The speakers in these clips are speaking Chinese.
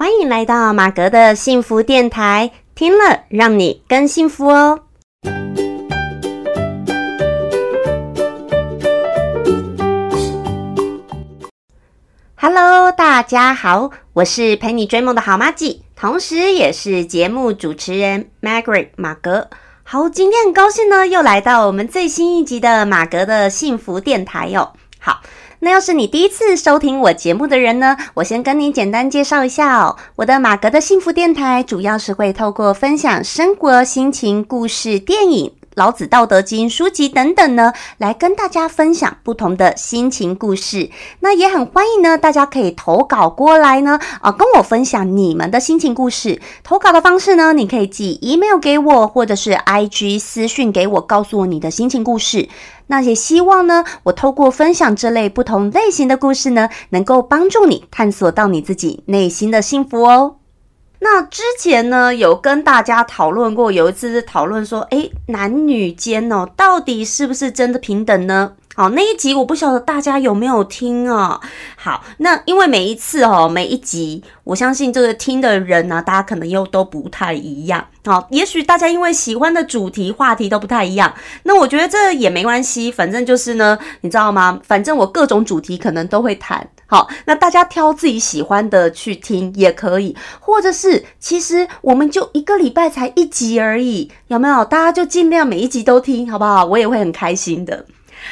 欢迎来到马格的幸福电台，听了让你更幸福哦。Hello，大家好，我是陪你追梦的好妈吉，同时也是节目主持人 Margaret 马格。好，今天很高兴呢，又来到我们最新一集的马格的幸福电台哟。好。那要是你第一次收听我节目的人呢，我先跟你简单介绍一下哦。我的马格的幸福电台主要是会透过分享生活、心情、故事、电影。老子《道德经》书籍等等呢，来跟大家分享不同的心情故事。那也很欢迎呢，大家可以投稿过来呢，啊，跟我分享你们的心情故事。投稿的方式呢，你可以寄 email 给我，或者是 IG 私讯给我，告诉我你的心情故事。那也希望呢，我透过分享这类不同类型的故事呢，能够帮助你探索到你自己内心的幸福哦。那之前呢，有跟大家讨论过，有一次是讨论说，哎，男女间哦，到底是不是真的平等呢？好，那一集我不晓得大家有没有听啊？好，那因为每一次哦，每一集，我相信这个听的人呢，大家可能又都不太一样。好，也许大家因为喜欢的主题话题都不太一样，那我觉得这也没关系，反正就是呢，你知道吗？反正我各种主题可能都会谈。好，那大家挑自己喜欢的去听也可以，或者是其实我们就一个礼拜才一集而已，有没有？大家就尽量每一集都听，好不好？我也会很开心的。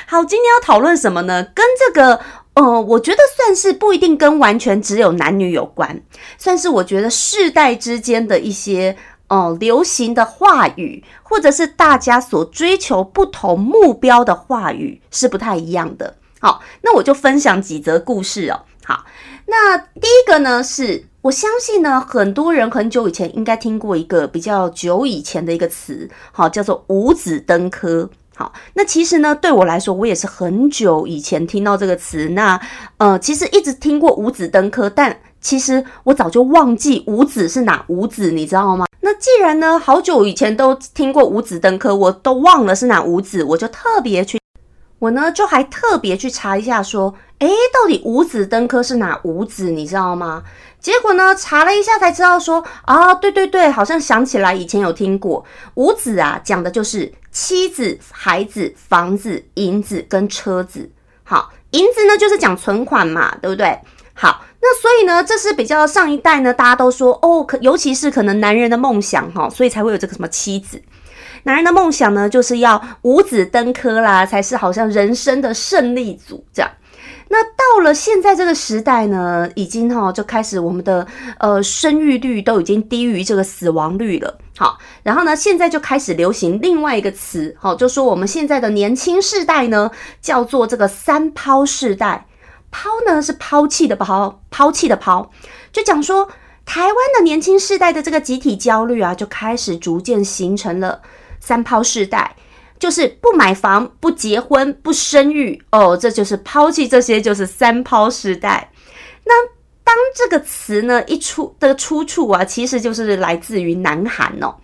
好，今天要讨论什么呢？跟这个，呃，我觉得算是不一定跟完全只有男女有关，算是我觉得世代之间的一些，呃，流行的话语，或者是大家所追求不同目标的话语是不太一样的。好，那我就分享几则故事哦。好，那第一个呢，是我相信呢，很多人很久以前应该听过一个比较久以前的一个词，好，叫做五子登科。好，那其实呢，对我来说，我也是很久以前听到这个词。那呃，其实一直听过五子登科，但其实我早就忘记五子是哪五子，你知道吗？那既然呢，好久以前都听过五子登科，我都忘了是哪五子，我就特别去。我呢，就还特别去查一下，说，诶，到底五子登科是哪五子？你知道吗？结果呢，查了一下才知道，说，啊，对对对，好像想起来以前有听过五子啊，讲的就是妻子、孩子、房子、银子跟车子。好，银子呢就是讲存款嘛，对不对？好，那所以呢，这是比较上一代呢，大家都说，哦，可尤其是可能男人的梦想哈，所以才会有这个什么妻子。男人的梦想呢，就是要五子登科啦，才是好像人生的胜利组这样。那到了现在这个时代呢，已经哈就开始我们的呃生育率都已经低于这个死亡率了。好，然后呢，现在就开始流行另外一个词，好，就说我们现在的年轻世代呢，叫做这个三抛世代。抛呢是抛弃的抛，抛弃的抛，就讲说台湾的年轻世代的这个集体焦虑啊，就开始逐渐形成了。三抛世代就是不买房、不结婚、不生育哦，这就是抛弃这些，就是三抛时代。那当这个词呢一出的出处啊，其实就是来自于南韩哦。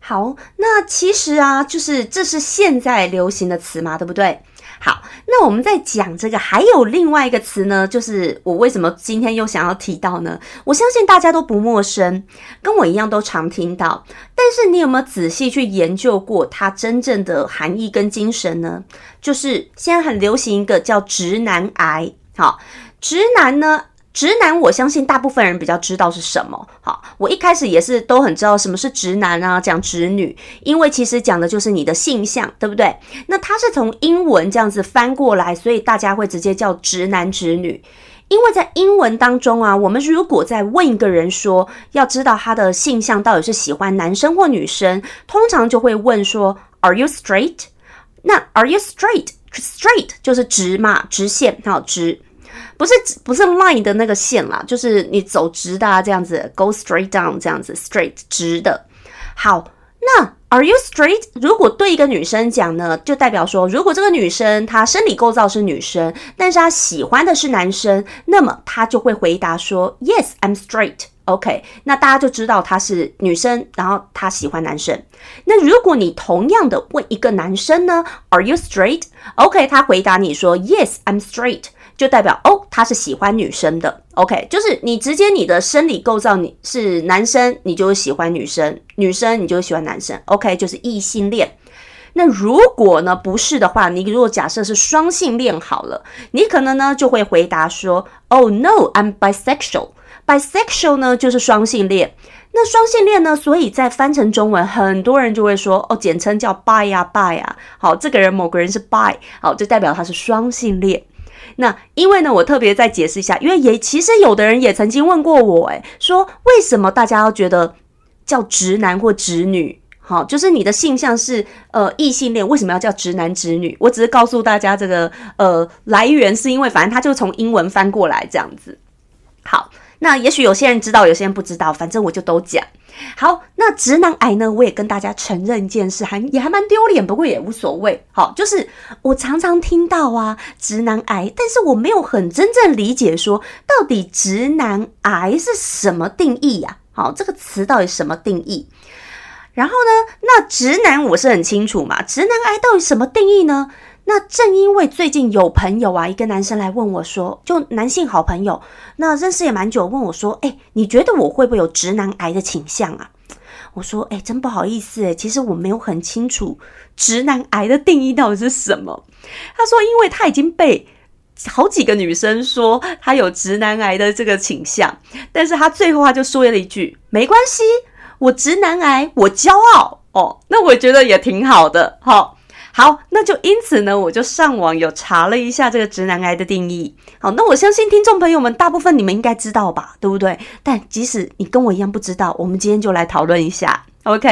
好，那其实啊，就是这是现在流行的词嘛，对不对？好，那我们在讲这个，还有另外一个词呢，就是我为什么今天又想要提到呢？我相信大家都不陌生，跟我一样都常听到。但是你有没有仔细去研究过它真正的含义跟精神呢？就是现在很流行一个叫直男癌。好，直男呢？直男，我相信大部分人比较知道是什么。好，我一开始也是都很知道什么是直男啊，讲直女，因为其实讲的就是你的性向，对不对？那它是从英文这样子翻过来，所以大家会直接叫直男直女。因为在英文当中啊，我们如果在问一个人说，要知道他的性向到底是喜欢男生或女生，通常就会问说，Are you straight？那 Are you straight？Straight 就是直嘛，直线，好直。不是不是 line 的那个线啦，就是你走直的啊这样子，go straight down 这样子，straight 直的。好，那 are you straight？如果对一个女生讲呢，就代表说，如果这个女生她生理构造是女生，但是她喜欢的是男生，那么她就会回答说，Yes，I'm straight。OK，那大家就知道她是女生，然后她喜欢男生。那如果你同样的问一个男生呢，Are you straight？OK，他回答你说，Yes，I'm straight。就代表哦，他是喜欢女生的。OK，就是你直接你的生理构造你是男生，你就喜欢女生；女生你就喜欢男生。OK，就是异性恋。那如果呢不是的话，你如果假设是双性恋好了，你可能呢就会回答说：Oh no，I'm bisexual。bisexual 呢就是双性恋。那双性恋呢，所以在翻成中文，很多人就会说哦，简称叫 bi 呀 bi 呀。好，这个人某个人是 bi，好，就代表他是双性恋。那因为呢，我特别再解释一下，因为也其实有的人也曾经问过我，诶，说为什么大家要觉得叫直男或直女？好，就是你的性向是呃异性恋，为什么要叫直男直女？我只是告诉大家这个呃来源，是因为反正他就从英文翻过来这样子。好，那也许有些人知道，有些人不知道，反正我就都讲。好，那直男癌呢，我也跟大家承认一件事，还也还蛮丢脸，不过也无所谓。好，就是我常常听到啊直男癌，但是我没有很真正理解说到底直男癌是什么定义呀？好，这个词到底什么定义？然后呢？那直男我是很清楚嘛，直男癌到底什么定义呢？那正因为最近有朋友啊，一个男生来问我说，就男性好朋友，那认识也蛮久，问我说，哎，你觉得我会不会有直男癌的倾向啊？我说，哎，真不好意思，哎，其实我没有很清楚直男癌的定义到底是什么。他说，因为他已经被好几个女生说他有直男癌的这个倾向，但是他最后他就说了一句，没关系。我直男癌，我骄傲哦，那我觉得也挺好的，好，好，那就因此呢，我就上网有查了一下这个直男癌的定义，好，那我相信听众朋友们大部分你们应该知道吧，对不对？但即使你跟我一样不知道，我们今天就来讨论一下，OK？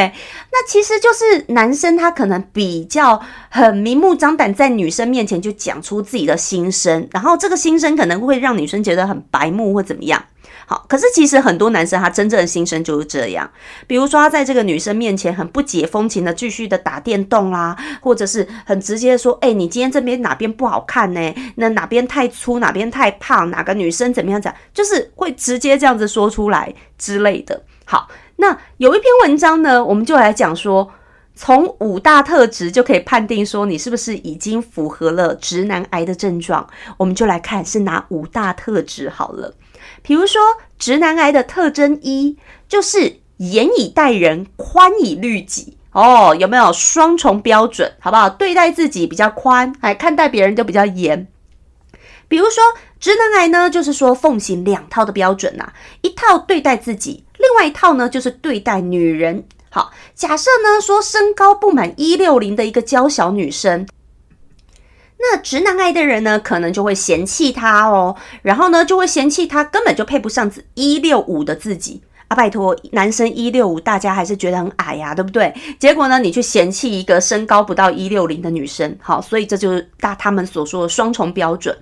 那其实就是男生他可能比较很明目张胆在女生面前就讲出自己的心声，然后这个心声可能会让女生觉得很白目或怎么样。好，可是其实很多男生他真正的心声就是这样，比如说他在这个女生面前很不解风情的继续的打电动啦，或者是很直接说，哎，你今天这边哪边不好看呢？那哪边太粗，哪边太胖，哪个女生怎么样讲，就是会直接这样子说出来之类的。好，那有一篇文章呢，我们就来讲说，从五大特质就可以判定说你是不是已经符合了直男癌的症状，我们就来看是哪五大特质好了。比如说，直男癌的特征一就是严以待人，宽以律己哦，有没有双重标准？好不好？对待自己比较宽，哎，看待别人就比较严。比如说，直男癌呢，就是说奉行两套的标准呐，一套对待自己，另外一套呢就是对待女人。好，假设呢说身高不满一六零的一个娇小女生。那直男癌的人呢，可能就会嫌弃他哦，然后呢，就会嫌弃他根本就配不上一六五的自己啊！拜托，男生一六五，大家还是觉得很矮呀，对不对？结果呢，你去嫌弃一个身高不到一六零的女生，好，所以这就是大他们所说的双重标准，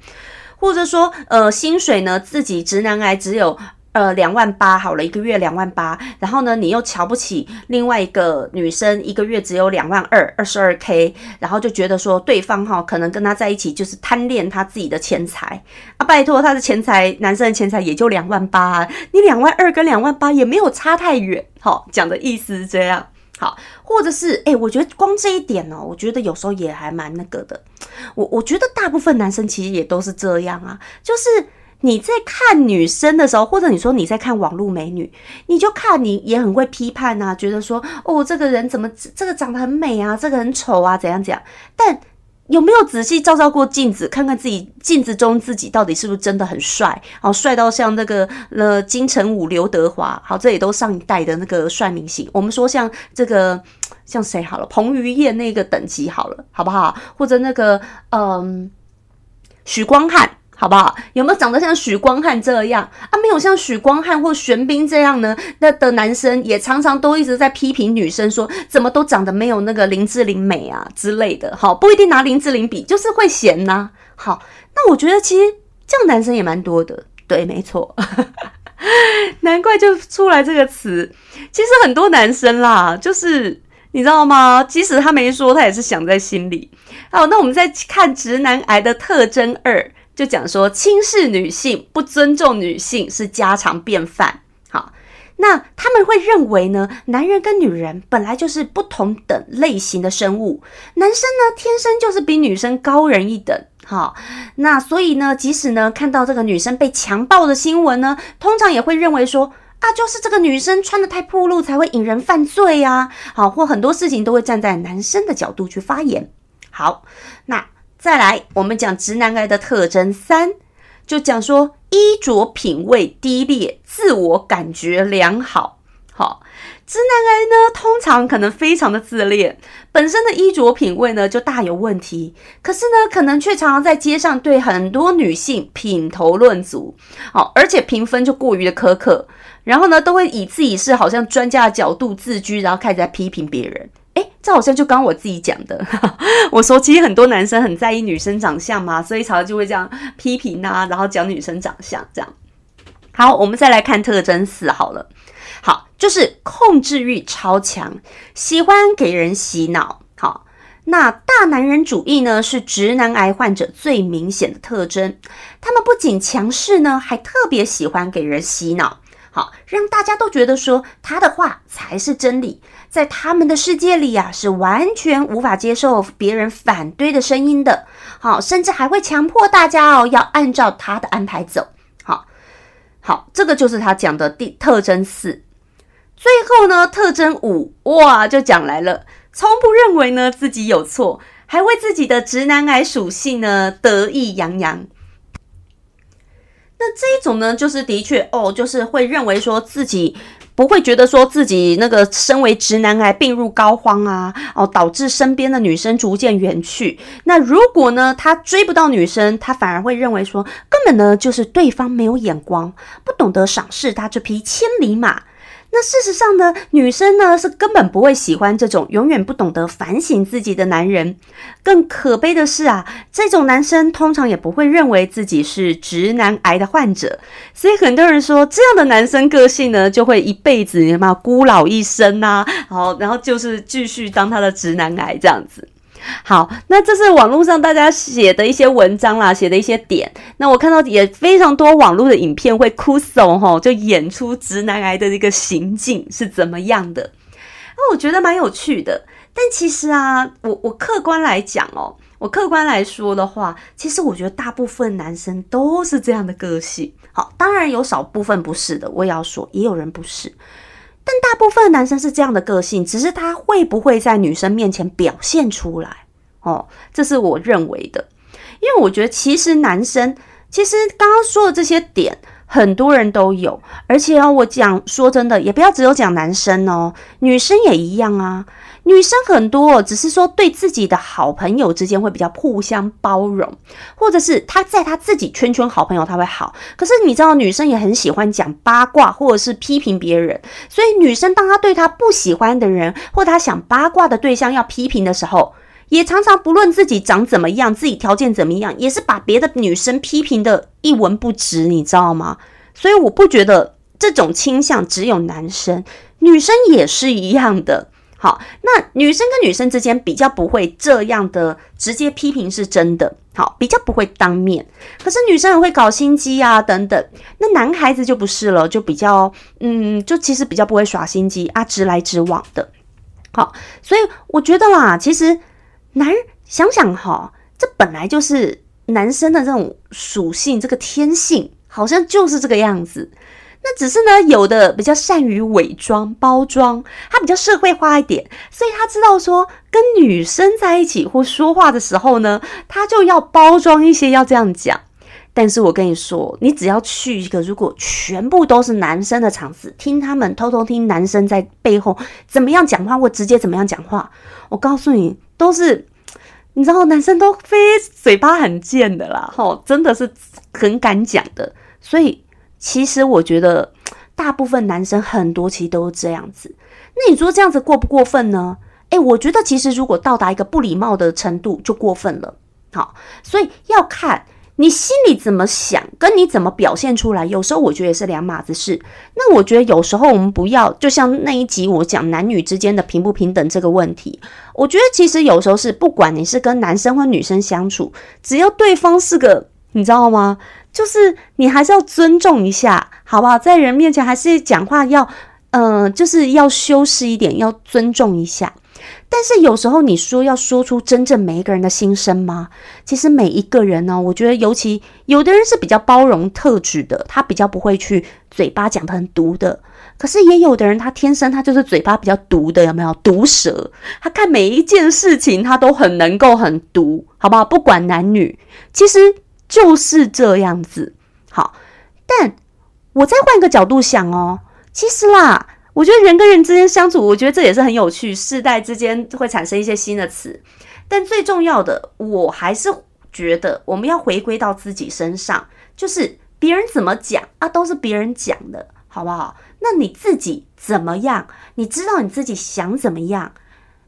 或者说，呃，薪水呢，自己直男癌只有。呃，两万八好了，一个月两万八，然后呢，你又瞧不起另外一个女生，一个月只有两万二，二十二 k，然后就觉得说对方哈可能跟他在一起就是贪恋他自己的钱财。啊，拜托他的钱财，男生的钱财也就两万八，你两万二跟两万八也没有差太远，好讲的意思是这样，好，或者是哎，我觉得光这一点哦，我觉得有时候也还蛮那个的，我我觉得大部分男生其实也都是这样啊，就是。你在看女生的时候，或者你说你在看网络美女，你就看你也很会批判啊，觉得说哦，这个人怎么这个长得很美啊，这个很丑啊，怎样怎样？但有没有仔细照照过镜子，看看自己镜子中自己到底是不是真的很帅？好，帅到像那个呃金城武、刘德华，好，这也都上一代的那个帅明星。我们说像这个像谁好了，彭于晏那个等级好了，好不好？或者那个嗯，许光汉。好不好？有没有长得像许光汉这样啊？没有像许光汉或玄彬这样呢？那的男生也常常都一直在批评女生，说怎么都长得没有那个林志玲美啊之类的。好，不一定拿林志玲比，就是会嫌呐。好，那我觉得其实这样男生也蛮多的。对，没错，难怪就出来这个词。其实很多男生啦，就是你知道吗？即使他没说，他也是想在心里。好，那我们再看直男癌的特征二。就讲说轻视女性、不尊重女性是家常便饭。好，那他们会认为呢，男人跟女人本来就是不同等类型的生物，男生呢天生就是比女生高人一等。好，那所以呢，即使呢看到这个女生被强暴的新闻呢，通常也会认为说啊，就是这个女生穿的太暴露才会引人犯罪呀。好，或很多事情都会站在男生的角度去发言。好，那再来我们讲直男癌的特征三，就讲说衣着品味低劣，自我感觉良好。好。直男癌呢，通常可能非常的自恋，本身的衣着品味呢就大有问题。可是呢，可能却常常在街上对很多女性品头论足，好，而且评分就过于的苛刻。然后呢，都会以自己是好像专家的角度自居，然后开始在批评别人。这好像就刚我自己讲的，我说其实很多男生很在意女生长相嘛，所以常常就会这样批评啊，然后讲女生长相这样。好，我们再来看特征四好了。好，就是控制欲超强，喜欢给人洗脑。好，那大男人主义呢，是直男癌患者最明显的特征。他们不仅强势呢，还特别喜欢给人洗脑。好，让大家都觉得说他的话才是真理，在他们的世界里啊，是完全无法接受别人反对的声音的。好，甚至还会强迫大家哦，要按照他的安排走。好，好，这个就是他讲的第特征四。最后呢，特征五哇，就讲来了，从不认为呢自己有错，还为自己的直男癌属性呢得意洋洋。那这一种呢，就是的确哦，就是会认为说自己不会觉得说自己那个身为直男癌病入膏肓啊，哦，导致身边的女生逐渐远去。那如果呢，他追不到女生，他反而会认为说，根本呢就是对方没有眼光，不懂得赏识他这匹千里马。那事实上呢，女生呢是根本不会喜欢这种永远不懂得反省自己的男人。更可悲的是啊，这种男生通常也不会认为自己是直男癌的患者。所以很多人说，这样的男生个性呢，就会一辈子嘛孤老一生呐，好，然后就是继续当他的直男癌这样子。好，那这是网络上大家写的一些文章啦，写的一些点。那我看到也非常多网络的影片会哭怂吼，就演出直男癌的一个行径是怎么样的。那我觉得蛮有趣的。但其实啊，我我客观来讲哦，我客观来说的话，其实我觉得大部分男生都是这样的个性。好，当然有少部分不是的，我也要说，也有人不是。但大部分男生是这样的个性，只是他会不会在女生面前表现出来？哦，这是我认为的，因为我觉得其实男生其实刚刚说的这些点，很多人都有，而且哦，我讲说真的，也不要只有讲男生哦，女生也一样啊。女生很多，只是说对自己的好朋友之间会比较互相包容，或者是她在她自己圈圈好朋友，她会好。可是你知道，女生也很喜欢讲八卦，或者是批评别人。所以女生当她对她不喜欢的人，或她想八卦的对象要批评的时候，也常常不论自己长怎么样，自己条件怎么样，也是把别的女生批评的一文不值，你知道吗？所以我不觉得这种倾向只有男生，女生也是一样的。好，那女生跟女生之间比较不会这样的直接批评是真的，好，比较不会当面。可是女生很会搞心机啊，等等。那男孩子就不是了，就比较，嗯，就其实比较不会耍心机啊，直来直往的。好，所以我觉得啦，其实男人想想哈，这本来就是男生的这种属性，这个天性好像就是这个样子。那只是呢，有的比较善于伪装包装，他比较社会化一点，所以他知道说跟女生在一起或说话的时候呢，他就要包装一些，要这样讲。但是我跟你说，你只要去一个如果全部都是男生的场子，听他们偷偷听男生在背后怎么样讲话，或直接怎么样讲话，我告诉你，都是你知道，男生都非嘴巴很贱的啦，吼，真的是很敢讲的，所以。其实我觉得，大部分男生很多其实都是这样子。那你说这样子过不过分呢？诶，我觉得其实如果到达一个不礼貌的程度，就过分了。好，所以要看你心里怎么想，跟你怎么表现出来。有时候我觉得也是两码子事。那我觉得有时候我们不要，就像那一集我讲男女之间的平不平等这个问题，我觉得其实有时候是不管你是跟男生或女生相处，只要对方是个。你知道吗？就是你还是要尊重一下，好不好？在人面前还是讲话要，嗯，就是要修饰一点，要尊重一下。但是有时候你说要说出真正每一个人的心声吗？其实每一个人呢，我觉得尤其有的人是比较包容特质的，他比较不会去嘴巴讲的很毒的。可是也有的人，他天生他就是嘴巴比较毒的，有没有毒舌？他看每一件事情，他都很能够很毒，好不好？不管男女，其实就是这样子。好，但我再换个角度想哦，其实啦。我觉得人跟人之间相处，我觉得这也是很有趣。世代之间会产生一些新的词，但最重要的，我还是觉得我们要回归到自己身上，就是别人怎么讲啊，都是别人讲的，好不好？那你自己怎么样？你知道你自己想怎么样？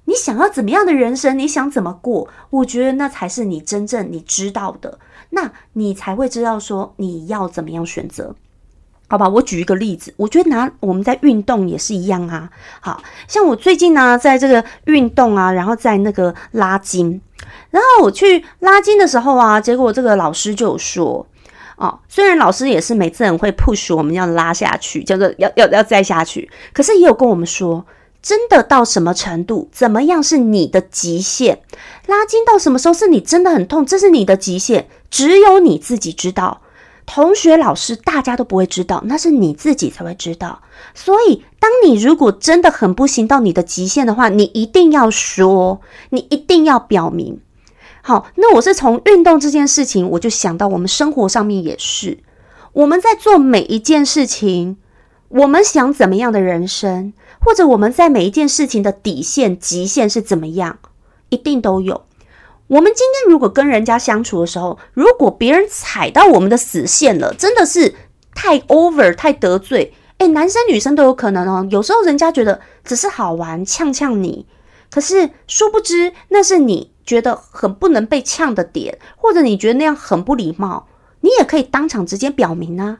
你想要怎么样的人生？你想怎么过？我觉得那才是你真正你知道的，那你才会知道说你要怎么样选择。好吧，我举一个例子，我觉得拿我们在运动也是一样啊。好像我最近呢，在这个运动啊，然后在那个拉筋，然后我去拉筋的时候啊，结果这个老师就有说，哦，虽然老师也是每次很会 push 我们要拉下去，叫做要要要再下去，可是也有跟我们说，真的到什么程度，怎么样是你的极限，拉筋到什么时候是你真的很痛，这是你的极限，只有你自己知道。同学、老师，大家都不会知道，那是你自己才会知道。所以，当你如果真的很不行到你的极限的话，你一定要说，你一定要表明。好，那我是从运动这件事情，我就想到我们生活上面也是，我们在做每一件事情，我们想怎么样的人生，或者我们在每一件事情的底线、极限是怎么样，一定都有。我们今天如果跟人家相处的时候，如果别人踩到我们的死线了，真的是太 over 太得罪，诶，男生女生都有可能哦。有时候人家觉得只是好玩，呛呛你，可是殊不知那是你觉得很不能被呛的点，或者你觉得那样很不礼貌，你也可以当场直接表明啊。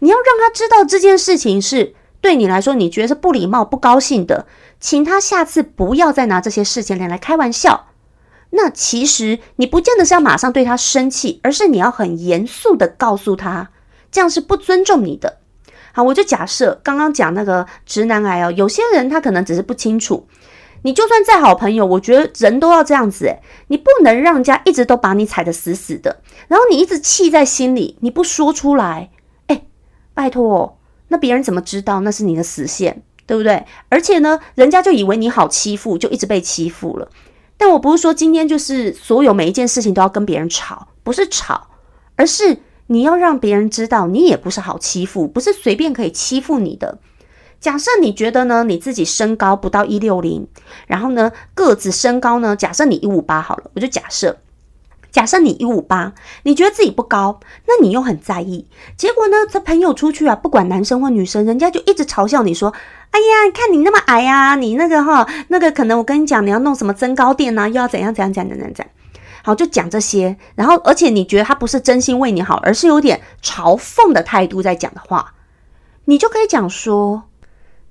你要让他知道这件事情是对你来说你觉得是不礼貌、不高兴的，请他下次不要再拿这些事情来开玩笑。那其实你不见得是要马上对他生气，而是你要很严肃的告诉他，这样是不尊重你的。好，我就假设刚刚讲那个直男癌哦，有些人他可能只是不清楚。你就算再好朋友，我觉得人都要这样子诶，你不能让人家一直都把你踩得死死的，然后你一直气在心里，你不说出来，拜托，那别人怎么知道那是你的死线，对不对？而且呢，人家就以为你好欺负，就一直被欺负了。但我不是说今天就是所有每一件事情都要跟别人吵，不是吵，而是你要让别人知道你也不是好欺负，不是随便可以欺负你的。假设你觉得呢，你自己身高不到一六零，然后呢个子身高呢，假设你一五八好了，我就假设，假设你一五八，你觉得自己不高，那你又很在意，结果呢，这朋友出去啊，不管男生或女生，人家就一直嘲笑你说。哎呀，看你那么矮呀，你那个哈，那个可能我跟你讲，你要弄什么增高垫呐，又要怎样怎样怎样怎样，好，就讲这些。然后，而且你觉得他不是真心为你好，而是有点嘲讽的态度在讲的话，你就可以讲说。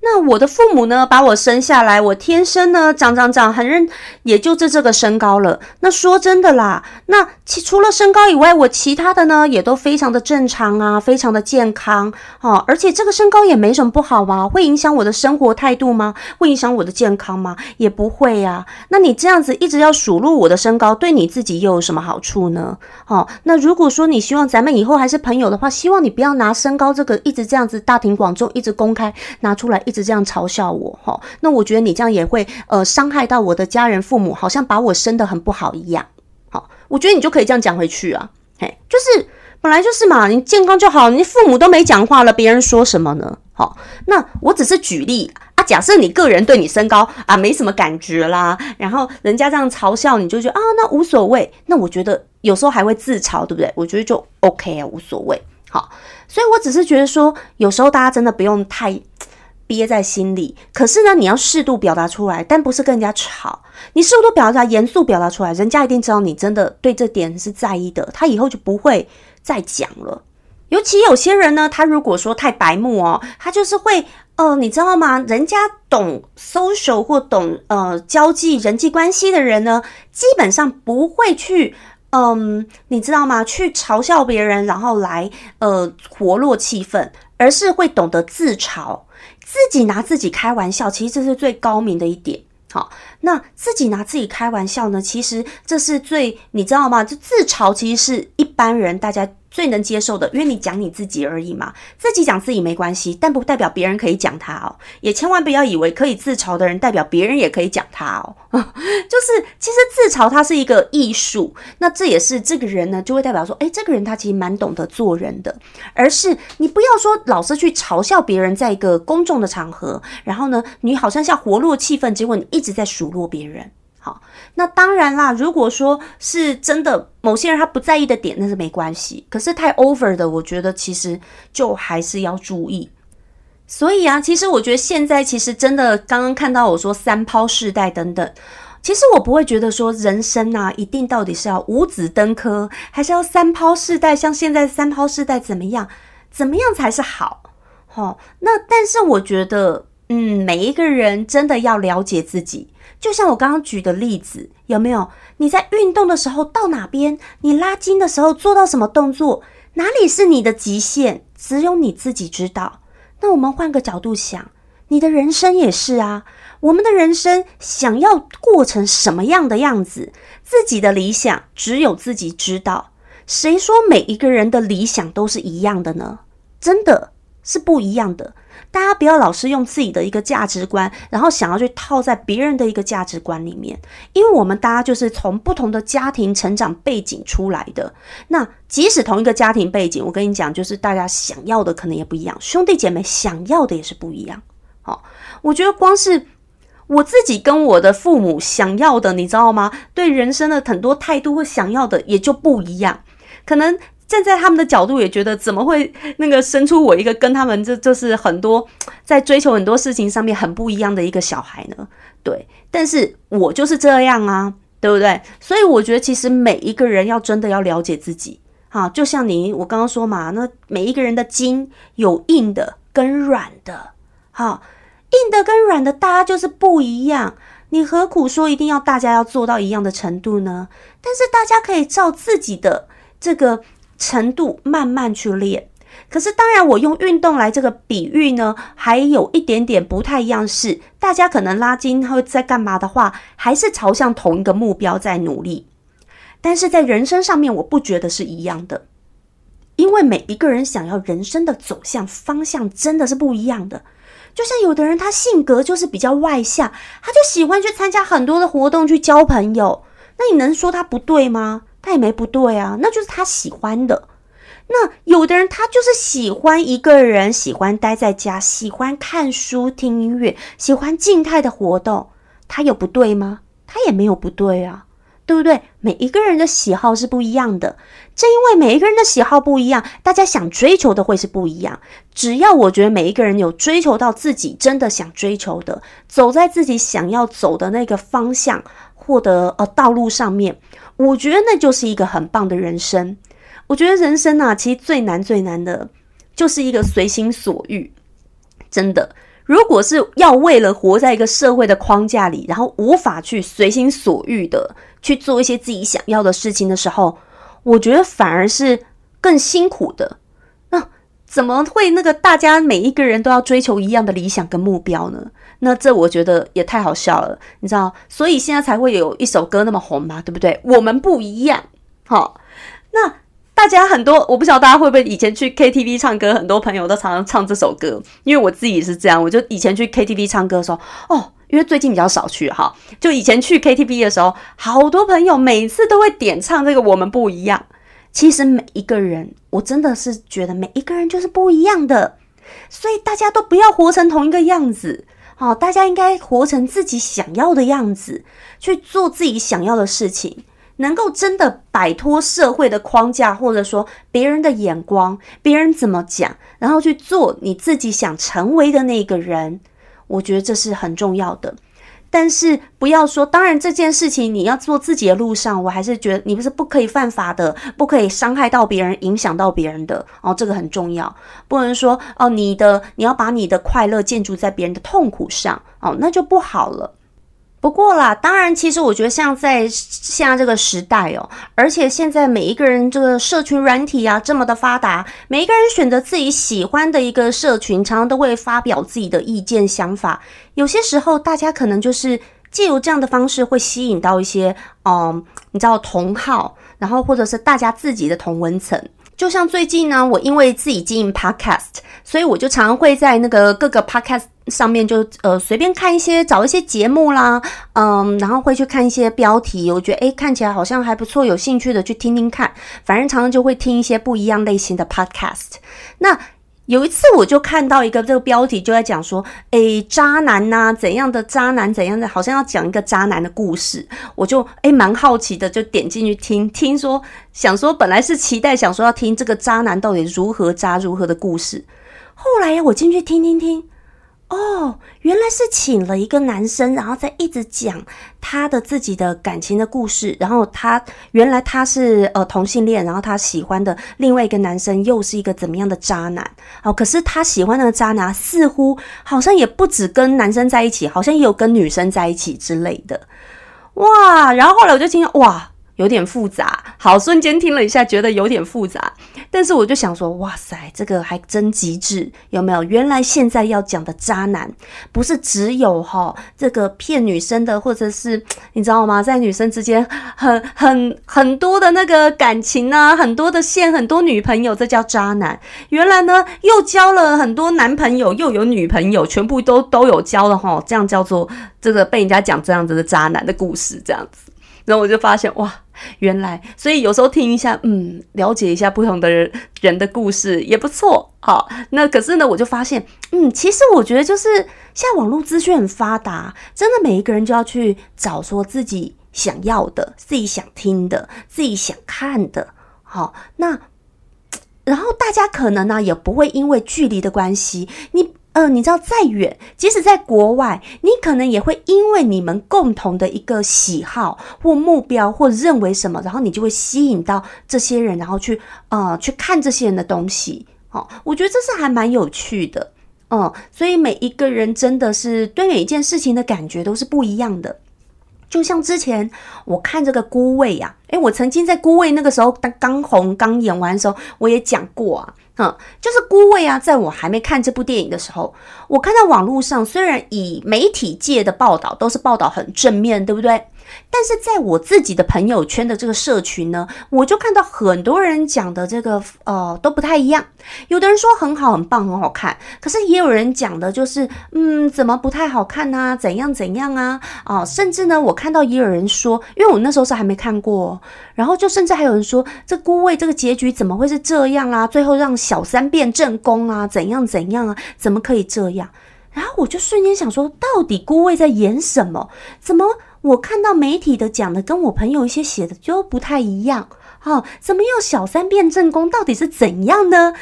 那我的父母呢，把我生下来，我天生呢长长长很认，也就这这个身高了。那说真的啦，那其除了身高以外，我其他的呢也都非常的正常啊，非常的健康哦。而且这个身高也没什么不好啊，会影响我的生活态度吗？会影响我的健康吗？也不会呀。那你这样子一直要数落我的身高，对你自己又有什么好处呢？哦，那如果说你希望咱们以后还是朋友的话，希望你不要拿身高这个一直这样子大庭广众，一直公开拿出来。一直这样嘲笑我哈，那我觉得你这样也会呃伤害到我的家人父母，好像把我生的很不好一样。好，我觉得你就可以这样讲回去啊，嘿，就是本来就是嘛，你健康就好，你父母都没讲话了，别人说什么呢？好，那我只是举例啊，假设你个人对你身高啊没什么感觉啦，然后人家这样嘲笑你就觉得啊那无所谓，那我觉得有时候还会自嘲，对不对？我觉得就 OK 啊，无所谓。好，所以我只是觉得说，有时候大家真的不用太。憋在心里，可是呢，你要适度表达出来，但不是跟人家吵。你适度表达，严肃表达出来，人家一定知道你真的对这点是在意的，他以后就不会再讲了。尤其有些人呢，他如果说太白目哦，他就是会，呃，你知道吗？人家懂 social 或懂呃交际人际关系的人呢，基本上不会去嗯，你知道吗？去嘲笑别人，然后来呃活络气氛，而是会懂得自嘲，自己拿自己开玩笑。其实这是最高明的一点。好，那自己拿自己开玩笑呢？其实这是最你知道吗？就自嘲，其实是一般人大家。最能接受的，因为你讲你自己而已嘛，自己讲自己没关系，但不代表别人可以讲他哦。也千万不要以为可以自嘲的人代表别人也可以讲他哦。就是其实自嘲它是一个艺术，那这也是这个人呢就会代表说，哎，这个人他其实蛮懂得做人的。而是你不要说老是去嘲笑别人，在一个公众的场合，然后呢，你好像像活络气氛，结果你一直在数落别人。那当然啦。如果说是真的，某些人他不在意的点，那是没关系。可是太 over 的，我觉得其实就还是要注意。所以啊，其实我觉得现在其实真的，刚刚看到我说三抛世代等等，其实我不会觉得说人生啊，一定到底是要五子登科，还是要三抛世代？像现在三抛世代怎么样？怎么样才是好？好，那但是我觉得，嗯，每一个人真的要了解自己。就像我刚刚举的例子，有没有？你在运动的时候到哪边？你拉筋的时候做到什么动作？哪里是你的极限？只有你自己知道。那我们换个角度想，你的人生也是啊。我们的人生想要过成什么样的样子？自己的理想只有自己知道。谁说每一个人的理想都是一样的呢？真的是不一样的。大家不要老是用自己的一个价值观，然后想要去套在别人的一个价值观里面，因为我们大家就是从不同的家庭成长背景出来的。那即使同一个家庭背景，我跟你讲，就是大家想要的可能也不一样，兄弟姐妹想要的也是不一样。好，我觉得光是我自己跟我的父母想要的，你知道吗？对人生的很多态度或想要的也就不一样，可能。站在他们的角度，也觉得怎么会那个生出我一个跟他们这就是很多在追求很多事情上面很不一样的一个小孩呢？对，但是我就是这样啊，对不对？所以我觉得其实每一个人要真的要了解自己，哈，就像你我刚刚说嘛，那每一个人的筋有硬的跟软的，哈，硬的跟软的大家就是不一样，你何苦说一定要大家要做到一样的程度呢？但是大家可以照自己的这个。程度慢慢去练，可是当然，我用运动来这个比喻呢，还有一点点不太一样。是大家可能拉筋会在干嘛的话，还是朝向同一个目标在努力。但是在人生上面，我不觉得是一样的，因为每一个人想要人生的走向方向真的是不一样的。就像有的人他性格就是比较外向，他就喜欢去参加很多的活动去交朋友，那你能说他不对吗？他也没不对啊，那就是他喜欢的。那有的人他就是喜欢一个人，喜欢待在家，喜欢看书、听音乐，喜欢静态的活动，他有不对吗？他也没有不对啊，对不对？每一个人的喜好是不一样的，正因为每一个人的喜好不一样，大家想追求的会是不一样。只要我觉得每一个人有追求到自己真的想追求的，走在自己想要走的那个方向或者呃道路上面。我觉得那就是一个很棒的人生。我觉得人生啊，其实最难最难的，就是一个随心所欲。真的，如果是要为了活在一个社会的框架里，然后无法去随心所欲的去做一些自己想要的事情的时候，我觉得反而是更辛苦的。那怎么会那个大家每一个人都要追求一样的理想跟目标呢？那这我觉得也太好笑了，你知道，所以现在才会有一首歌那么红嘛，对不对？我们不一样，好，那大家很多，我不晓得大家会不会以前去 KTV 唱歌，很多朋友都常常唱这首歌，因为我自己是这样，我就以前去 KTV 唱歌的时候，哦，因为最近比较少去哈，就以前去 KTV 的时候，好多朋友每次都会点唱这个我们不一样。其实每一个人，我真的是觉得每一个人就是不一样的，所以大家都不要活成同一个样子。好，大家应该活成自己想要的样子，去做自己想要的事情，能够真的摆脱社会的框架，或者说别人的眼光，别人怎么讲，然后去做你自己想成为的那个人。我觉得这是很重要的。但是不要说，当然这件事情你要做自己的路上，我还是觉得你不是不可以犯法的，不可以伤害到别人，影响到别人的哦，这个很重要，不能说哦，你的你要把你的快乐建筑在别人的痛苦上哦，那就不好了。不过啦，当然，其实我觉得像在现在这个时代哦，而且现在每一个人这个社群软体啊这么的发达，每一个人选择自己喜欢的一个社群，常常都会发表自己的意见想法。有些时候，大家可能就是借由这样的方式，会吸引到一些嗯，你知道同好，然后或者是大家自己的同文层。就像最近呢，我因为自己经营 podcast，所以我就常常会在那个各个 podcast 上面就呃随便看一些找一些节目啦，嗯，然后会去看一些标题，我觉得诶看起来好像还不错，有兴趣的去听听看。反正常常就会听一些不一样类型的 podcast。那有一次，我就看到一个这个标题，就在讲说，诶，渣男呐，怎样的渣男，怎样的，好像要讲一个渣男的故事。我就诶蛮好奇的，就点进去听，听说想说，本来是期待想说要听这个渣男到底如何渣如何的故事，后来我进去听听听。哦，原来是请了一个男生，然后再一直讲他的自己的感情的故事。然后他原来他是呃同性恋，然后他喜欢的另外一个男生又是一个怎么样的渣男？哦，可是他喜欢那个渣男似乎好像也不止跟男生在一起，好像也有跟女生在一起之类的。哇！然后后来我就听哇。有点复杂，好，瞬间听了一下，觉得有点复杂。但是我就想说，哇塞，这个还真极致，有没有？原来现在要讲的渣男，不是只有哈这个骗女生的，或者是你知道吗？在女生之间很很很多的那个感情啊，很多的线，很多女朋友，这叫渣男。原来呢，又交了很多男朋友，又有女朋友，全部都都有交了哈，这样叫做这个被人家讲这样子的渣男的故事，这样子。然后我就发现，哇。原来，所以有时候听一下，嗯，了解一下不同的人人的故事也不错。好，那可是呢，我就发现，嗯，其实我觉得就是现在网络资讯很发达，真的每一个人就要去找说自己想要的、自己想听的、自己想看的。好，那然后大家可能呢也不会因为距离的关系，你。嗯，你知道再远，即使在国外，你可能也会因为你们共同的一个喜好或目标或认为什么，然后你就会吸引到这些人，然后去呃去看这些人的东西。哦，我觉得这是还蛮有趣的。嗯，所以每一个人真的是对每一件事情的感觉都是不一样的。就像之前我看这个《孤味》呀，诶，我曾经在《孤味》那个时候刚刚红刚演完的时候，我也讲过啊。嗯，就是孤味啊，在我还没看这部电影的时候，我看到网络上虽然以媒体界的报道都是报道很正面，对不对？但是在我自己的朋友圈的这个社群呢，我就看到很多人讲的这个呃都不太一样。有的人说很好、很棒、很好看，可是也有人讲的就是嗯怎么不太好看呢？怎样怎样啊？哦，甚至呢，我看到也有人说，因为我那时候是还没看过，然后就甚至还有人说这孤味这个结局怎么会是这样啊？最后让小三变正宫啊？怎样怎样啊？怎么可以这样？然后我就瞬间想说，到底孤味在演什么？怎么？我看到媒体的讲的跟我朋友一些写的就不太一样，哦，怎么又小三变正宫？到底是怎样呢？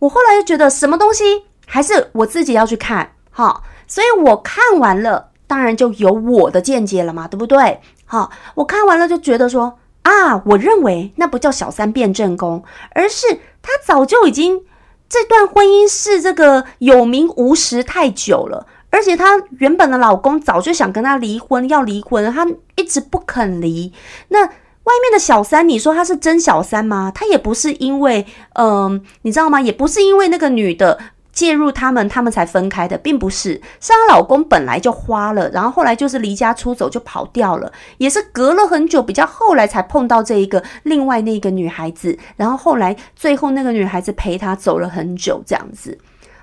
我后来就觉得什么东西还是我自己要去看，哈，所以我看完了，当然就有我的见解了嘛，对不对？好，我看完了就觉得说啊，我认为那不叫小三变正宫，而是他早就已经这段婚姻是这个有名无实太久了。而且她原本的老公早就想跟她离婚，要离婚，她一直不肯离。那外面的小三，你说她是真小三吗？她也不是因为，嗯，你知道吗？也不是因为那个女的介入他们，他们才分开的，并不是。是她老公本来就花了，然后后来就是离家出走就跑掉了，也是隔了很久，比较后来才碰到这一个另外那个女孩子，然后后来最后那个女孩子陪他走了很久，这样子。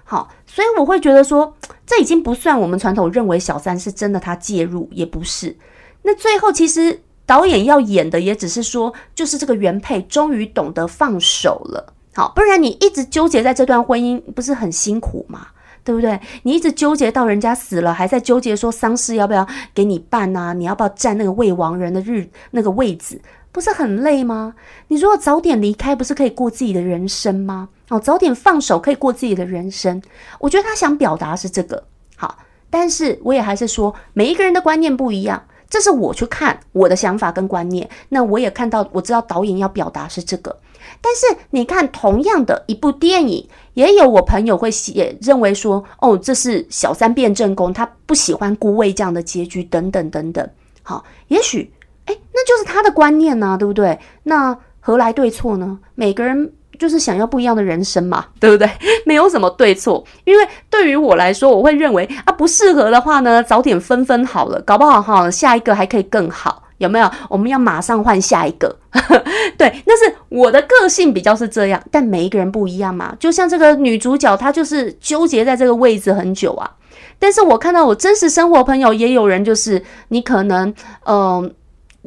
好，所以我会觉得说，这已经不算我们传统认为小三是真的他介入，也不是。那最后其实导演要演的也只是说，就是这个原配终于懂得放手了。好，不然你一直纠结在这段婚姻，不是很辛苦吗？对不对？你一直纠结到人家死了，还在纠结说丧事要不要给你办啊？你要不要占那个未亡人的日那个位置？不是很累吗？你如果早点离开，不是可以过自己的人生吗？哦，早点放手可以过自己的人生。我觉得他想表达是这个好，但是我也还是说，每一个人的观念不一样，这是我去看我的想法跟观念。那我也看到，我知道导演要表达是这个。但是你看，同样的一部电影，也有我朋友会写认为说，哦，这是小三变正宫，他不喜欢孤味这样的结局，等等等等。好，也许，那就是他的观念呢，对不对？那何来对错呢？每个人就是想要不一样的人生嘛，对不对？没有什么对错，因为对于我来说，我会认为啊，不适合的话呢，早点分分好了，搞不好哈，下一个还可以更好。有没有？我们要马上换下一个。对，那是我的个性比较是这样，但每一个人不一样嘛。就像这个女主角，她就是纠结在这个位置很久啊。但是我看到我真实生活朋友也有人，就是你可能嗯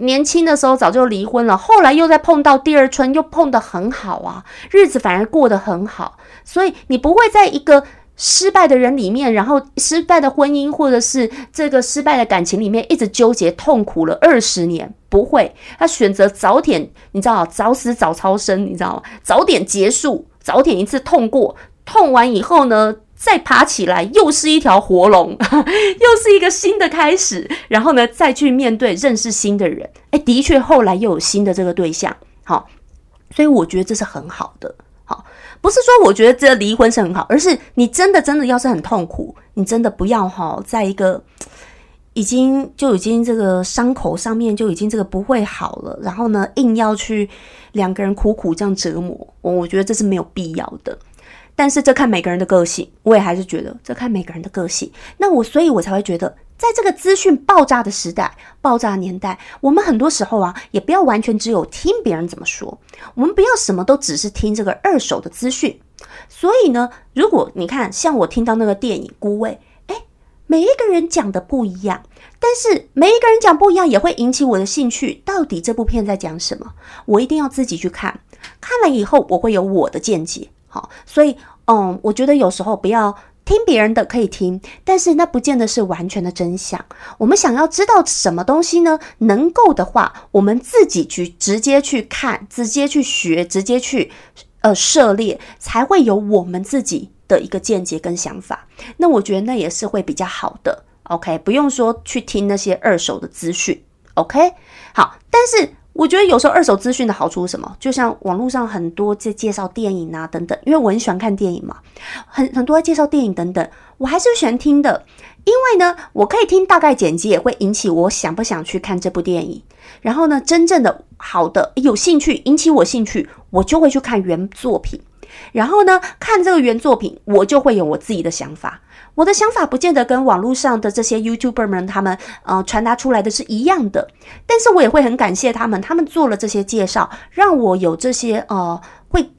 年轻的时候早就离婚了，后来又再碰到第二春，又碰得很好啊，日子反而过得很好。所以你不会在一个。失败的人里面，然后失败的婚姻或者是这个失败的感情里面，一直纠结痛苦了二十年，不会，他选择早点，你知道早死早超生，你知道吗？早点结束，早点一次痛过，痛完以后呢，再爬起来，又是一条活龙，又是一个新的开始，然后呢，再去面对认识新的人。哎，的确，后来又有新的这个对象，好，所以我觉得这是很好的。好不是说我觉得这离婚是很好，而是你真的真的要是很痛苦，你真的不要哈，在一个已经就已经这个伤口上面就已经这个不会好了，然后呢硬要去两个人苦苦这样折磨，我我觉得这是没有必要的。但是这看每个人的个性，我也还是觉得这看每个人的个性。那我所以，我才会觉得。在这个资讯爆炸的时代、爆炸年代，我们很多时候啊，也不要完全只有听别人怎么说，我们不要什么都只是听这个二手的资讯。所以呢，如果你看像我听到那个电影《孤味》，哎，每一个人讲的不一样，但是每一个人讲不一样，也会引起我的兴趣。到底这部片在讲什么？我一定要自己去看，看了以后我会有我的见解。好，所以嗯，我觉得有时候不要。听别人的可以听，但是那不见得是完全的真相。我们想要知道什么东西呢？能够的话，我们自己去直接去看，直接去学，直接去呃涉猎，才会有我们自己的一个见解跟想法。那我觉得那也是会比较好的。OK，不用说去听那些二手的资讯。OK，好，但是。我觉得有时候二手资讯的好处是什么？就像网络上很多在介绍电影啊等等，因为我很喜欢看电影嘛，很很多在介绍电影等等，我还是喜欢听的，因为呢，我可以听大概简介，会引起我想不想去看这部电影。然后呢，真正的好的有兴趣引起我兴趣，我就会去看原作品。然后呢，看这个原作品，我就会有我自己的想法。我的想法不见得跟网络上的这些 YouTuber 们他们呃传达出来的是一样的，但是我也会很感谢他们，他们做了这些介绍，让我有这些呃会，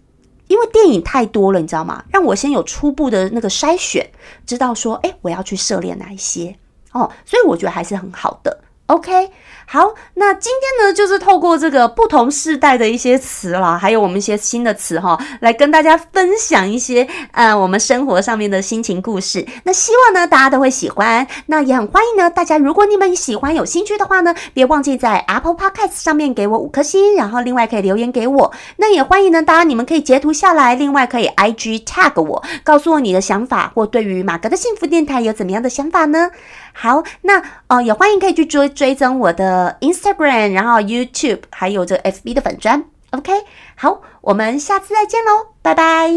因为电影太多了，你知道吗？让我先有初步的那个筛选，知道说，哎，我要去涉猎哪一些哦，所以我觉得还是很好的。OK。好，那今天呢，就是透过这个不同世代的一些词啦，还有我们一些新的词哈，来跟大家分享一些呃我们生活上面的心情故事。那希望呢大家都会喜欢，那也很欢迎呢大家，如果你们喜欢有兴趣的话呢，别忘记在 Apple Podcast 上面给我五颗星，然后另外可以留言给我。那也欢迎呢大家，你们可以截图下来，另外可以 IG tag 我，告诉我你的想法，或对于马格的幸福电台有怎么样的想法呢？好，那呃也欢迎可以去追追踪我的呃，Instagram，然后 YouTube，还有这 FB 的粉砖，OK，好，我们下次再见喽，拜拜。